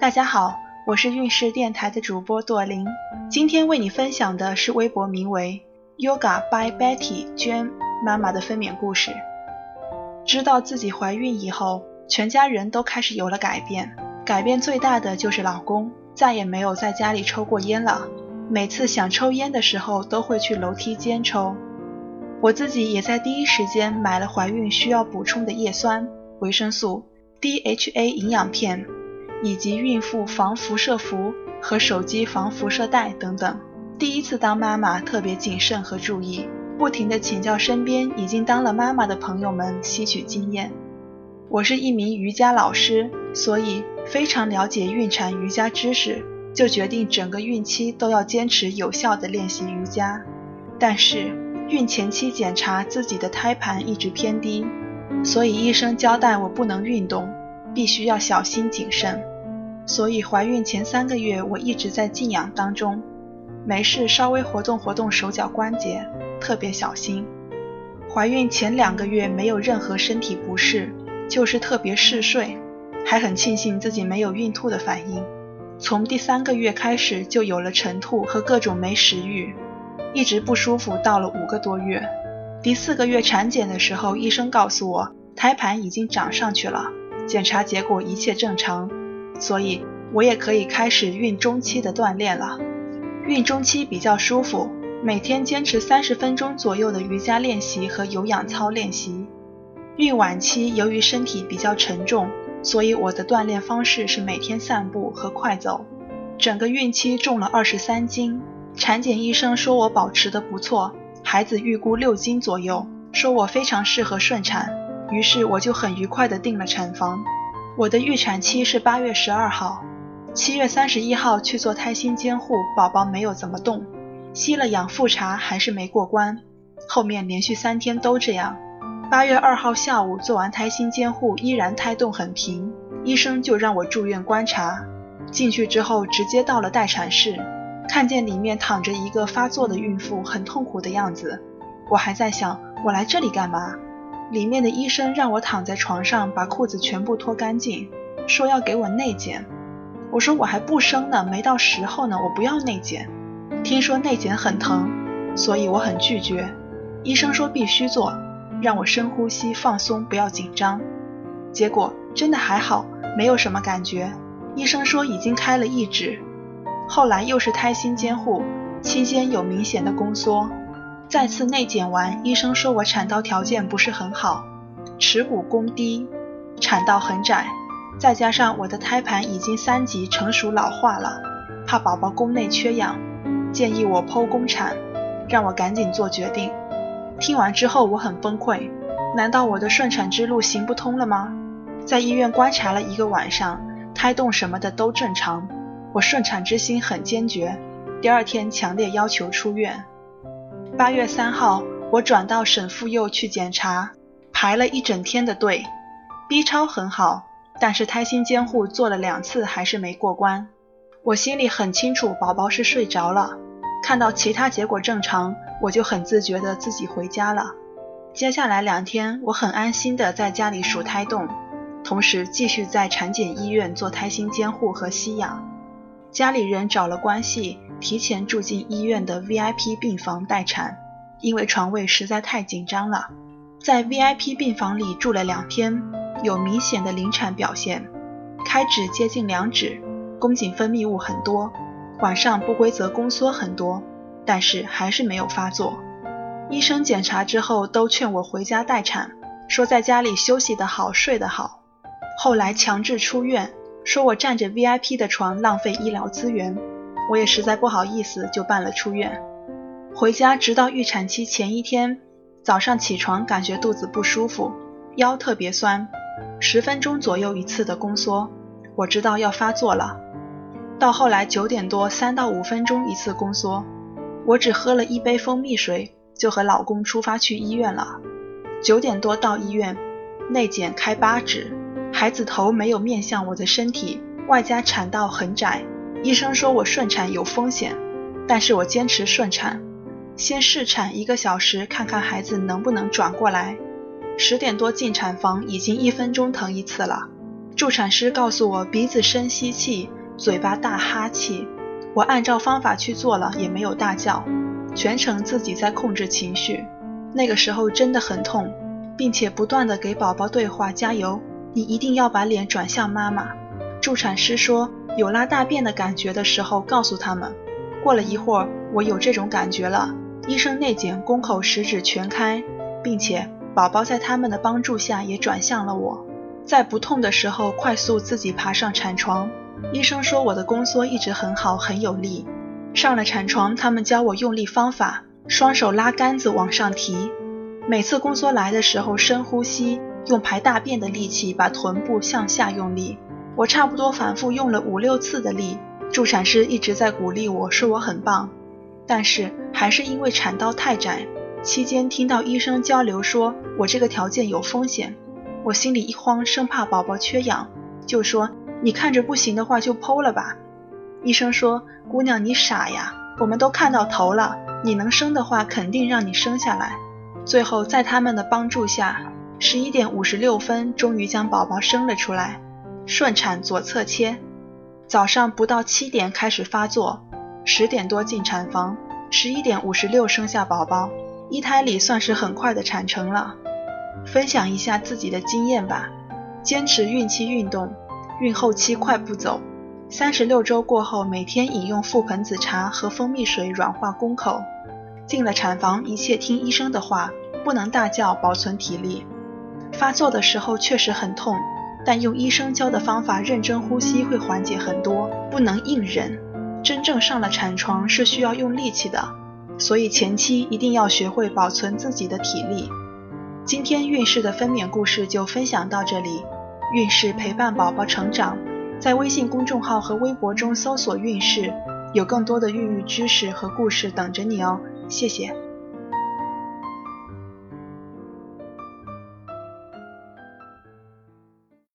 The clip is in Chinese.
大家好，我是运势电台的主播朵琳，今天为你分享的是微博名为 Yoga by Betty 娟妈妈的分娩故事。知道自己怀孕以后，全家人都开始有了改变，改变最大的就是老公再也没有在家里抽过烟了，每次想抽烟的时候都会去楼梯间抽。我自己也在第一时间买了怀孕需要补充的叶酸、维生素、DHA 营养片，以及孕妇防辐射服和手机防辐射带等等。第一次当妈妈特别谨慎和注意，不停地请教身边已经当了妈妈的朋友们吸取经验。我是一名瑜伽老师，所以非常了解孕产瑜伽知识，就决定整个孕期都要坚持有效的练习瑜伽。但是。孕前期检查自己的胎盘一直偏低，所以医生交代我不能运动，必须要小心谨慎。所以怀孕前三个月我一直在静养当中，没事稍微活动活动手脚关节，特别小心。怀孕前两个月没有任何身体不适，就是特别嗜睡，还很庆幸自己没有孕吐的反应。从第三个月开始就有了晨吐和各种没食欲。一直不舒服，到了五个多月，第四个月产检的时候，医生告诉我胎盘已经长上去了，检查结果一切正常，所以我也可以开始孕中期的锻炼了。孕中期比较舒服，每天坚持三十分钟左右的瑜伽练习和有氧操练习。孕晚期由于身体比较沉重，所以我的锻炼方式是每天散步和快走。整个孕期重了二十三斤。产检医生说我保持的不错，孩子预估六斤左右，说我非常适合顺产，于是我就很愉快的订了产房。我的预产期是八月十二号，七月三十一号去做胎心监护，宝宝没有怎么动，吸了氧复查还是没过关，后面连续三天都这样。八月二号下午做完胎心监护，依然胎动很平，医生就让我住院观察，进去之后直接到了待产室。看见里面躺着一个发作的孕妇，很痛苦的样子。我还在想，我来这里干嘛？里面的医生让我躺在床上，把裤子全部脱干净，说要给我内检。我说我还不生呢，没到时候呢，我不要内检。听说内检很疼，所以我很拒绝。医生说必须做，让我深呼吸放松，不要紧张。结果真的还好，没有什么感觉。医生说已经开了一指。后来又是胎心监护，期间有明显的宫缩，再次内检完，医生说我产道条件不是很好，耻骨弓低，产道很窄，再加上我的胎盘已经三级成熟老化了，怕宝宝宫内缺氧，建议我剖宫产，让我赶紧做决定。听完之后我很崩溃，难道我的顺产之路行不通了吗？在医院观察了一个晚上，胎动什么的都正常。我顺产之心很坚决，第二天强烈要求出院。八月三号，我转到省妇幼去检查，排了一整天的队。B 超很好，但是胎心监护做了两次还是没过关。我心里很清楚，宝宝是睡着了。看到其他结果正常，我就很自觉的自己回家了。接下来两天，我很安心的在家里数胎动，同时继续在产检医院做胎心监护和吸氧。家里人找了关系，提前住进医院的 VIP 病房待产，因为床位实在太紧张了。在 VIP 病房里住了两天，有明显的临产表现，开指接近两指，宫颈分泌物很多，晚上不规则宫缩很多，但是还是没有发作。医生检查之后都劝我回家待产，说在家里休息得好，睡得好。后来强制出院。说我占着 VIP 的床浪费医疗资源，我也实在不好意思，就办了出院。回家直到预产期前一天早上起床，感觉肚子不舒服，腰特别酸，十分钟左右一次的宫缩，我知道要发作了。到后来九点多，三到五分钟一次宫缩，我只喝了一杯蜂蜜水，就和老公出发去医院了。九点多到医院，内检开八指。孩子头没有面向我的身体，外加产道很窄，医生说我顺产有风险，但是我坚持顺产，先试产一个小时，看看孩子能不能转过来。十点多进产房，已经一分钟疼一次了，助产师告诉我鼻子深吸气，嘴巴大哈气。我按照方法去做了，也没有大叫，全程自己在控制情绪。那个时候真的很痛，并且不断的给宝宝对话：“加油，你一定要把脸转向妈妈。”助产师说有拉大便的感觉的时候，告诉他们。过了一会儿，我有这种感觉了。医生内检宫口食指全开，并且宝宝在他们的帮助下也转向了我。在不痛的时候，快速自己爬上产床。医生说我的宫缩一直很好，很有力。上了产床，他们教我用力方法：双手拉杆子往上提，每次宫缩来的时候深呼吸，用排大便的力气把臀部向下用力。我差不多反复用了五六次的力。助产师一直在鼓励我说我很棒，但是还是因为产道太窄。期间听到医生交流说我这个条件有风险，我心里一慌，生怕宝宝缺氧，就说你看着不行的话就剖了吧。医生说姑娘你傻呀，我们都看到头了，你能生的话肯定让你生下来。最后在他们的帮助下，十一点五十六分终于将宝宝生了出来，顺产左侧切。早上不到七点开始发作，十点多进产房，十一点五十六生下宝宝，一胎里算是很快的产程了。分享一下自己的经验吧，坚持孕期运动，孕后期快步走。三十六周过后，每天饮用覆盆子茶和蜂蜜水软化宫口。进了产房，一切听医生的话，不能大叫，保存体力。发作的时候确实很痛。但用医生教的方法认真呼吸会缓解很多，不能硬忍。真正上了产床是需要用力气的，所以前期一定要学会保存自己的体力。今天孕氏的分娩故事就分享到这里，孕氏陪伴宝宝成长，在微信公众号和微博中搜索“孕氏”，有更多的孕育知识和故事等着你哦。谢谢。